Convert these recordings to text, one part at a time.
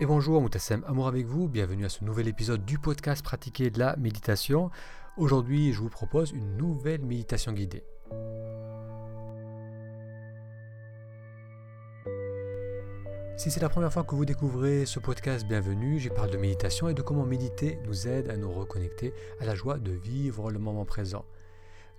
Et bonjour, Moutassem Amour avec vous, bienvenue à ce nouvel épisode du podcast Pratiquer de la méditation. Aujourd'hui, je vous propose une nouvelle méditation guidée. Si c'est la première fois que vous découvrez ce podcast, bienvenue. J'y parle de méditation et de comment méditer nous aide à nous reconnecter à la joie de vivre le moment présent.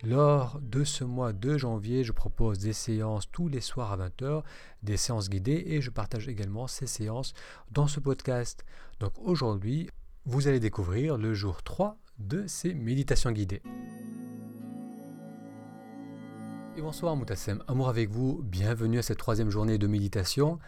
Lors de ce mois de janvier, je propose des séances tous les soirs à 20h, des séances guidées et je partage également ces séances dans ce podcast. Donc aujourd'hui, vous allez découvrir le jour 3 de ces méditations guidées. Bonsoir Moutassem, amour avec vous, bienvenue à cette troisième journée de méditation.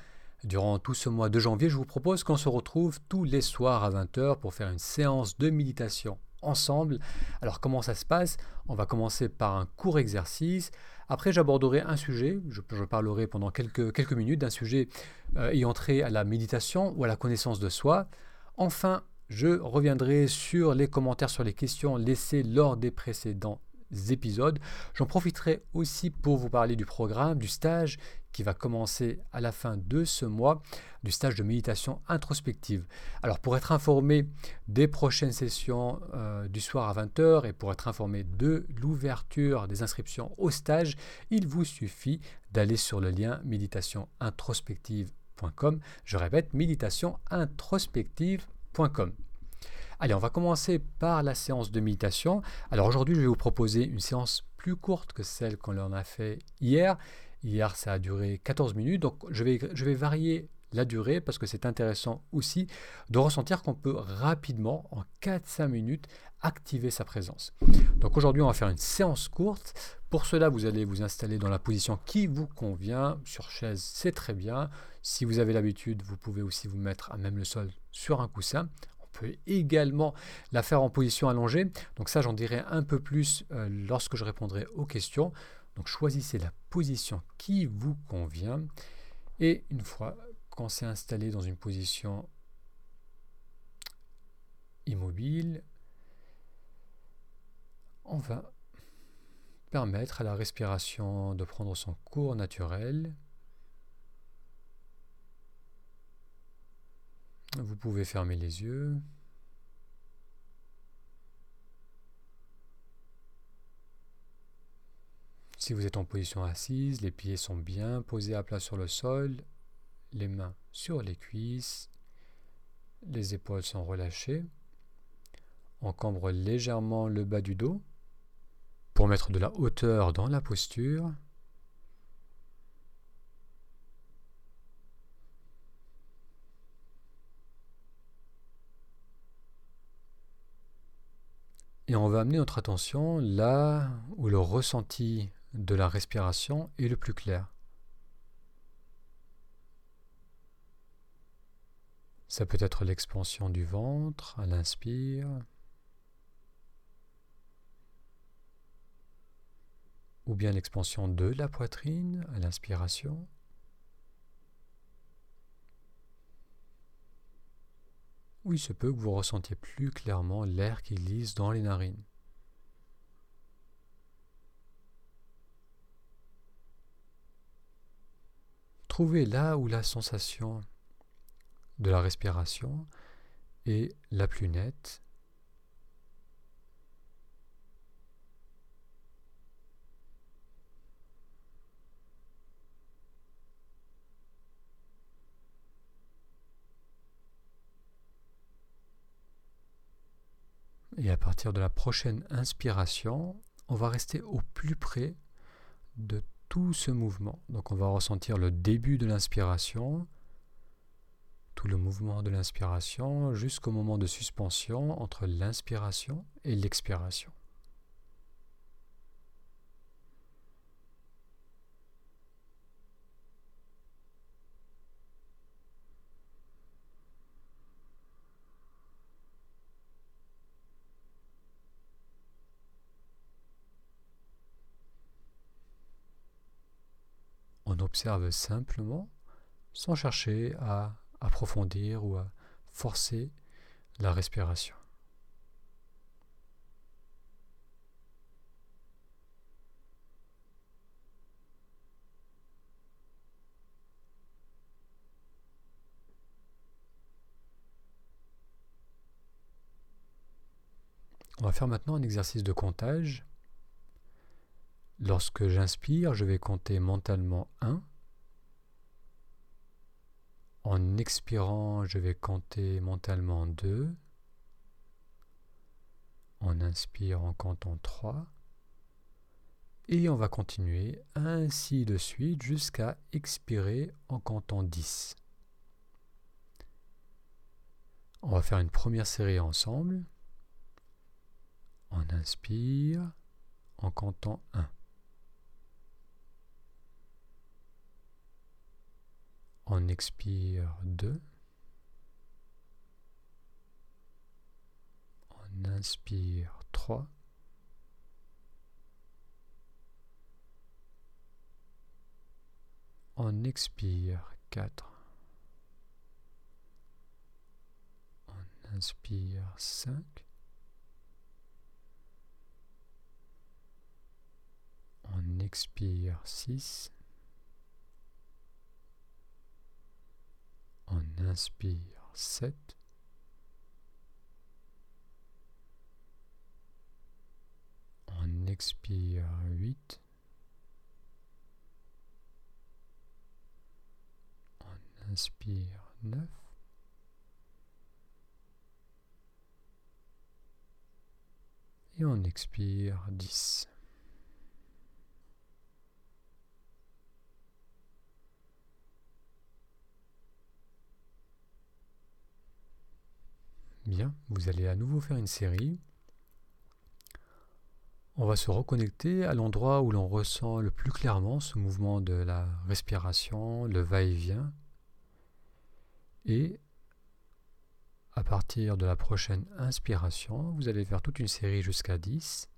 Durant tout ce mois de janvier, je vous propose qu'on se retrouve tous les soirs à 20h pour faire une séance de méditation ensemble. Alors comment ça se passe? On va commencer par un court exercice. Après, j'aborderai un sujet, je, parlerai pendant quelques, minutes d'un sujet euh, ayant trait à la méditation ou à la connaissance de soi. Enfin, je reviendrai sur les commentaires, sur les questions laissées lors des précédents épisodes. J'en profiterai aussi pour vous parler du programme, du stage qui va commencer à la fin de ce mois, du stage de méditation introspective. Alors pour être informé des prochaines sessions euh, du soir à 20h et pour être informé de l'ouverture des inscriptions au stage, il vous suffit d'aller sur le lien méditationintrospective.com. Je répète, méditationintrospective.com. Allez, on va commencer par la séance de méditation. Alors aujourd'hui, je vais vous proposer une séance plus courte que celle qu'on en a fait hier. Hier, ça a duré 14 minutes, donc je vais, je vais varier la durée parce que c'est intéressant aussi de ressentir qu'on peut rapidement, en 4-5 minutes, activer sa présence. Donc aujourd'hui, on va faire une séance courte. Pour cela, vous allez vous installer dans la position qui vous convient. Sur chaise, c'est très bien. Si vous avez l'habitude, vous pouvez aussi vous mettre à même le sol sur un coussin peut également la faire en position allongée. Donc ça, j'en dirai un peu plus euh, lorsque je répondrai aux questions. Donc choisissez la position qui vous convient. Et une fois qu'on s'est installé dans une position immobile, on va permettre à la respiration de prendre son cours naturel. Vous pouvez fermer les yeux. Si vous êtes en position assise, les pieds sont bien posés à plat sur le sol, les mains sur les cuisses, les épaules sont relâchées. On légèrement le bas du dos pour mettre de la hauteur dans la posture. Et on va amener notre attention là où le ressenti de la respiration est le plus clair. Ça peut être l'expansion du ventre à l'inspire, ou bien l'expansion de la poitrine à l'inspiration. Ou il se peut que vous ressentiez plus clairement l'air qui glisse dans les narines. Trouvez là où la sensation de la respiration est la plus nette partir de la prochaine inspiration, on va rester au plus près de tout ce mouvement. Donc on va ressentir le début de l'inspiration, tout le mouvement de l'inspiration jusqu'au moment de suspension entre l'inspiration et l'expiration. observe simplement sans chercher à approfondir ou à forcer la respiration. On va faire maintenant un exercice de comptage Lorsque j'inspire, je vais compter mentalement 1. En expirant, je vais compter mentalement 2. On inspire en comptant 3. Et on va continuer ainsi de suite jusqu'à expirer en comptant 10. On va faire une première série ensemble. On inspire en comptant 1. On expire 2. On inspire 3. On expire 4. On inspire 5. On expire 6. On inspire 7. On expire 8. On inspire 9. Et on expire 10. Vous allez à nouveau faire une série. On va se reconnecter à l'endroit où l'on ressent le plus clairement ce mouvement de la respiration, le va-et-vient. Et à partir de la prochaine inspiration, vous allez faire toute une série jusqu'à 10.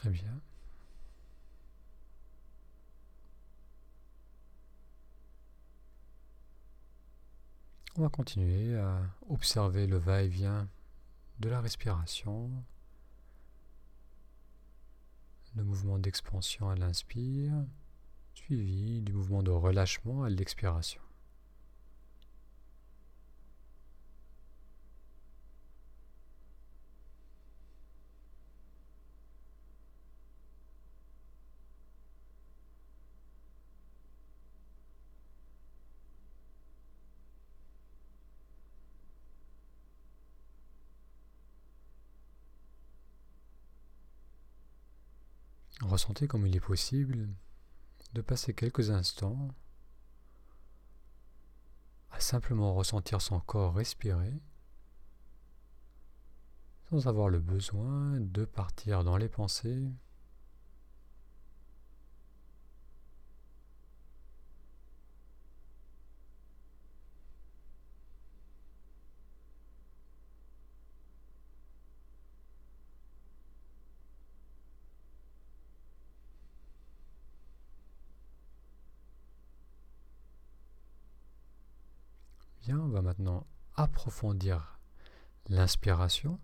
Très bien. On va continuer à observer le va-et-vient de la respiration, le mouvement d'expansion à l'inspire, suivi du mouvement de relâchement à l'expiration. Ressentez comme il est possible de passer quelques instants à simplement ressentir son corps respirer sans avoir le besoin de partir dans les pensées on va maintenant approfondir l'inspiration.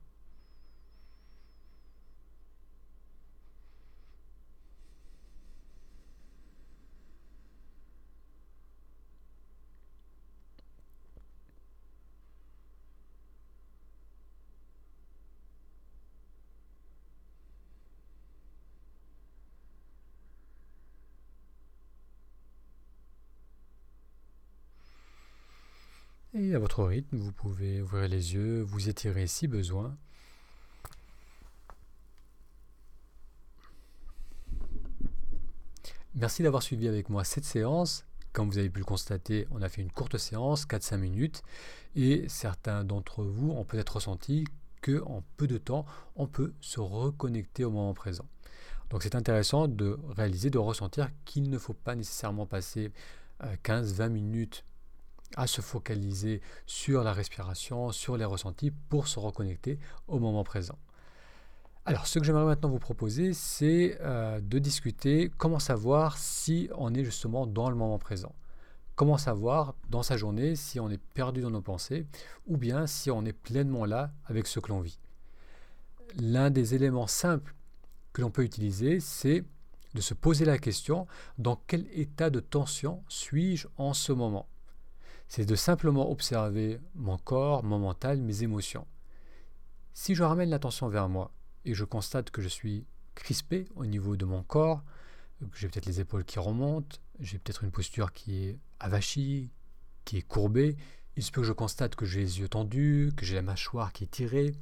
Et à votre rythme, vous pouvez ouvrir les yeux, vous étirer si besoin. Merci d'avoir suivi avec moi cette séance. Comme vous avez pu le constater, on a fait une courte séance, 4-5 minutes, et certains d'entre vous ont peut-être ressenti qu'en peu de temps, on peut se reconnecter au moment présent. Donc c'est intéressant de réaliser, de ressentir qu'il ne faut pas nécessairement passer 15-20 euh, minutes à se focaliser sur la respiration, sur les ressentis pour se reconnecter au moment présent. Alors, ce que j'aimerais maintenant vous proposer, c'est euh, de discuter comment savoir si on est justement dans le moment présent. Comment savoir dans sa journée si on est perdu dans nos pensées ou bien si on est pleinement là avec ce que l'on vit. L'un des éléments simples que l'on peut utiliser, c'est de se poser la question dans quel état de tension suis-je en ce moment? C'est de simplement observer mon corps, mon mental, mes émotions. Si je ramène l'attention vers moi et je constate que je suis crispé au niveau de mon corps, que j'ai peut-être les épaules qui remontent, j'ai peut-être une posture qui est avachie, qui est courbée, il se peut que je constate que j'ai les yeux tendus, que j'ai la mâchoire qui est tirée.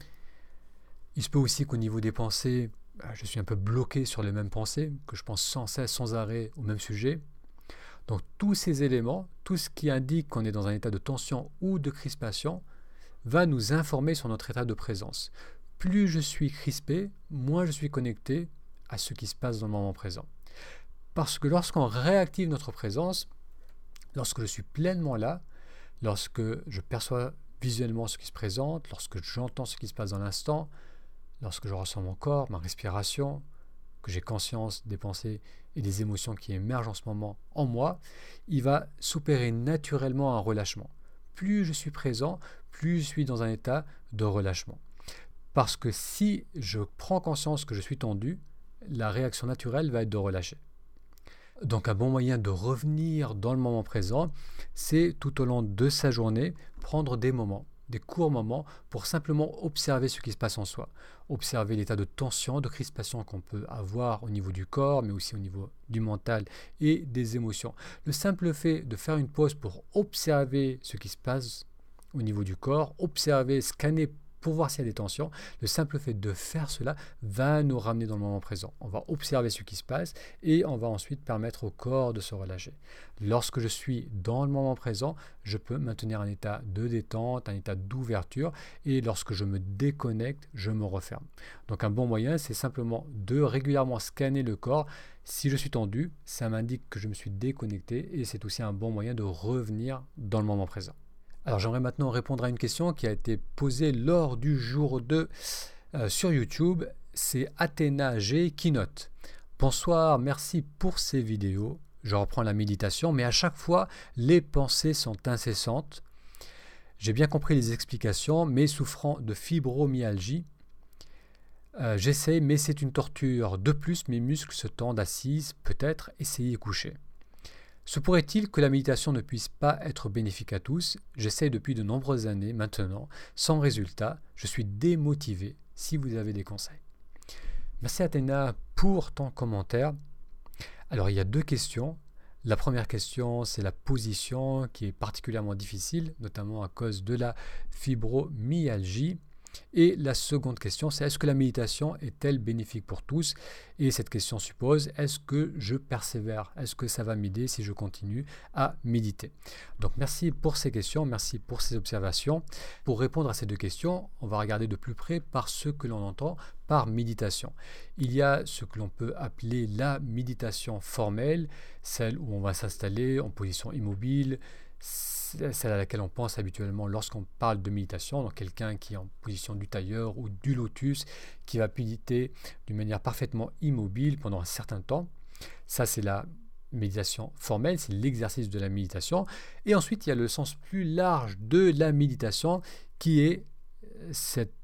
Il se peut aussi qu'au niveau des pensées, bah, je suis un peu bloqué sur les mêmes pensées, que je pense sans cesse, sans arrêt au même sujet. Donc tous ces éléments, tout ce qui indique qu'on est dans un état de tension ou de crispation, va nous informer sur notre état de présence. Plus je suis crispé, moins je suis connecté à ce qui se passe dans le moment présent. Parce que lorsqu'on réactive notre présence, lorsque je suis pleinement là, lorsque je perçois visuellement ce qui se présente, lorsque j'entends ce qui se passe dans l'instant, lorsque je ressens mon corps, ma respiration, que j'ai conscience des pensées et des émotions qui émergent en ce moment en moi, il va s'opérer naturellement un relâchement. Plus je suis présent, plus je suis dans un état de relâchement. Parce que si je prends conscience que je suis tendu, la réaction naturelle va être de relâcher. Donc un bon moyen de revenir dans le moment présent, c'est tout au long de sa journée prendre des moments des courts moments pour simplement observer ce qui se passe en soi, observer l'état de tension, de crispation qu'on peut avoir au niveau du corps, mais aussi au niveau du mental et des émotions. Le simple fait de faire une pause pour observer ce qui se passe au niveau du corps, observer, scanner pour voir s'il y a des tensions. Le simple fait de faire cela va nous ramener dans le moment présent. On va observer ce qui se passe et on va ensuite permettre au corps de se relâcher. Lorsque je suis dans le moment présent, je peux maintenir un état de détente, un état d'ouverture et lorsque je me déconnecte, je me referme. Donc un bon moyen, c'est simplement de régulièrement scanner le corps. Si je suis tendu, ça m'indique que je me suis déconnecté et c'est aussi un bon moyen de revenir dans le moment présent. Alors j'aimerais maintenant répondre à une question qui a été posée lors du jour 2 euh, sur YouTube. C'est Athéna G qui note. Bonsoir, merci pour ces vidéos. Je reprends la méditation, mais à chaque fois, les pensées sont incessantes. J'ai bien compris les explications, mais souffrant de fibromyalgie, euh, j'essaie, mais c'est une torture. De plus, mes muscles se tendent assises, peut-être essayer coucher. Se pourrait-il que la méditation ne puisse pas être bénéfique à tous? J'essaie depuis de nombreuses années maintenant, sans résultat, je suis démotivé si vous avez des conseils. Merci Athéna pour ton commentaire. Alors il y a deux questions. La première question, c'est la position qui est particulièrement difficile, notamment à cause de la fibromyalgie. Et la seconde question, c'est est-ce que la méditation est-elle bénéfique pour tous? Et cette question suppose, est-ce que je persévère? Est-ce que ça va m'aider si je continue à méditer? Donc merci pour ces questions, merci pour ces observations. Pour répondre à ces deux questions, on va regarder de plus près par ce que l'on entend par méditation. Il y a ce que l'on peut appeler la méditation formelle, celle où on va s'installer en position immobile, celle à laquelle on pense habituellement lorsqu'on parle de méditation, donc quelqu'un qui est en position du tailleur ou du lotus, qui va méditer d'une manière parfaitement immobile pendant un certain temps. Ça, c'est la méditation formelle, c'est l'exercice de la méditation. Et ensuite, il y a le sens plus large de la méditation, qui est euh, cette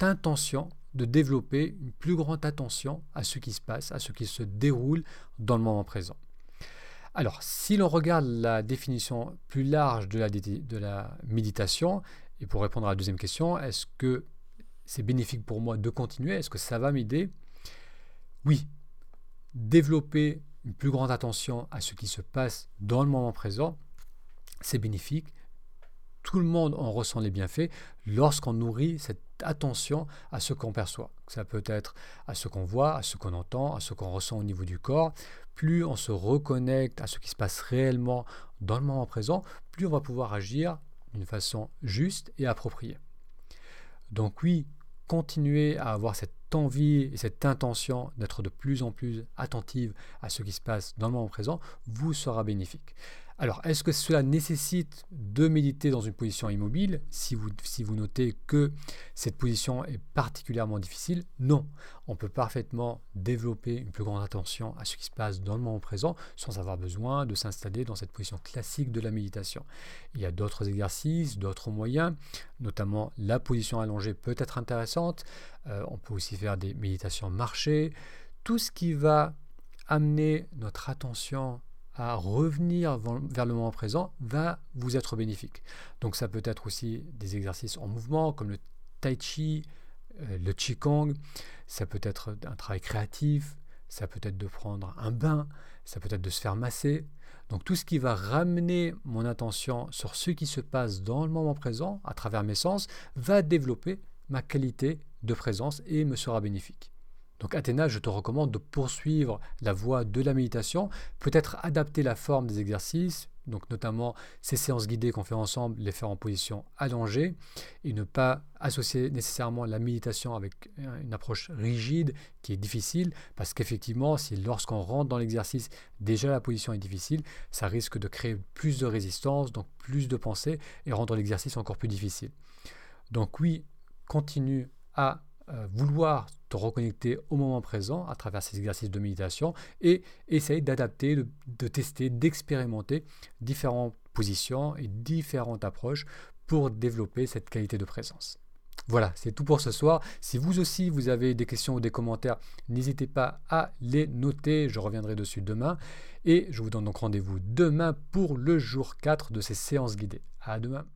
intention de développer une plus grande attention à ce qui se passe, à ce qui se déroule dans le moment présent. Alors, si l'on regarde la définition plus large de la, méditation, et pour répondre à la deuxième question, est-ce que c'est bénéfique pour moi de continuer? Est-ce que ça va m'aider? Oui. Développer une plus grande attention à ce qui se passe dans le moment présent, c'est bénéfique. Tout le monde en ressent les bienfaits. Lorsqu'on nourrit cette attention à ce qu'on perçoit. Ça peut être à ce qu'on voit, à ce qu'on entend, à ce qu'on ressent au niveau du corps. Plus on se reconnecte à ce qui se passe réellement dans le moment présent, plus on va pouvoir agir d'une façon juste et appropriée. Donc oui, continuer à avoir cette envie et cette intention d'être de plus en plus attentive à ce qui se passe dans le moment présent vous sera bénéfique. Alors, est-ce que cela nécessite de méditer dans une position immobile si vous, notez que cette position est particulièrement difficile? Non. On peut parfaitement développer une plus grande attention à ce qui se passe dans le moment présent sans avoir besoin de s'installer dans cette position classique de la méditation. Il y a d'autres exercices, d'autres moyens, notamment la position allongée peut être intéressante. Euh, on peut aussi faire des méditations marchées. Tout ce qui va amener notre attention revenir vers le moment présent va vous être bénéfique. Donc ça peut être aussi des exercices en mouvement comme le tai chi, euh, le qigong, ça peut être un travail créatif, ça peut être de prendre un bain, ça peut être de se faire masser. Donc tout ce qui va ramener mon attention sur ce qui se passe dans le moment présent à travers mes sens va développer ma qualité de présence et me sera bénéfique. Donc Athéna, je te recommande de poursuivre la voie de la méditation, peut-être adapter la forme des exercices, donc notamment ces séances guidées qu'on fait ensemble, les faire en position allongée, et ne pas associer nécessairement la méditation avec une approche rigide qui est difficile, parce qu'effectivement, si lorsqu'on rentre dans l'exercice, déjà la position est difficile, ça risque de créer plus de résistance, donc plus de pensée, et rendre l'exercice encore plus difficile. Donc oui, continue à euh, vouloir te reconnecter au moment présent à travers ces exercices de méditation et essaye d'adapter, de, tester, d'expérimenter différentes positions et différentes approches pour développer cette qualité de présence. Voilà, c'est tout pour ce soir. Si vous aussi vous avez des questions ou des commentaires, n'hésitez pas à les noter, je reviendrai dessus demain. Et je vous donne donc rendez-vous demain pour le jour 4 de ces séances guidées. À demain.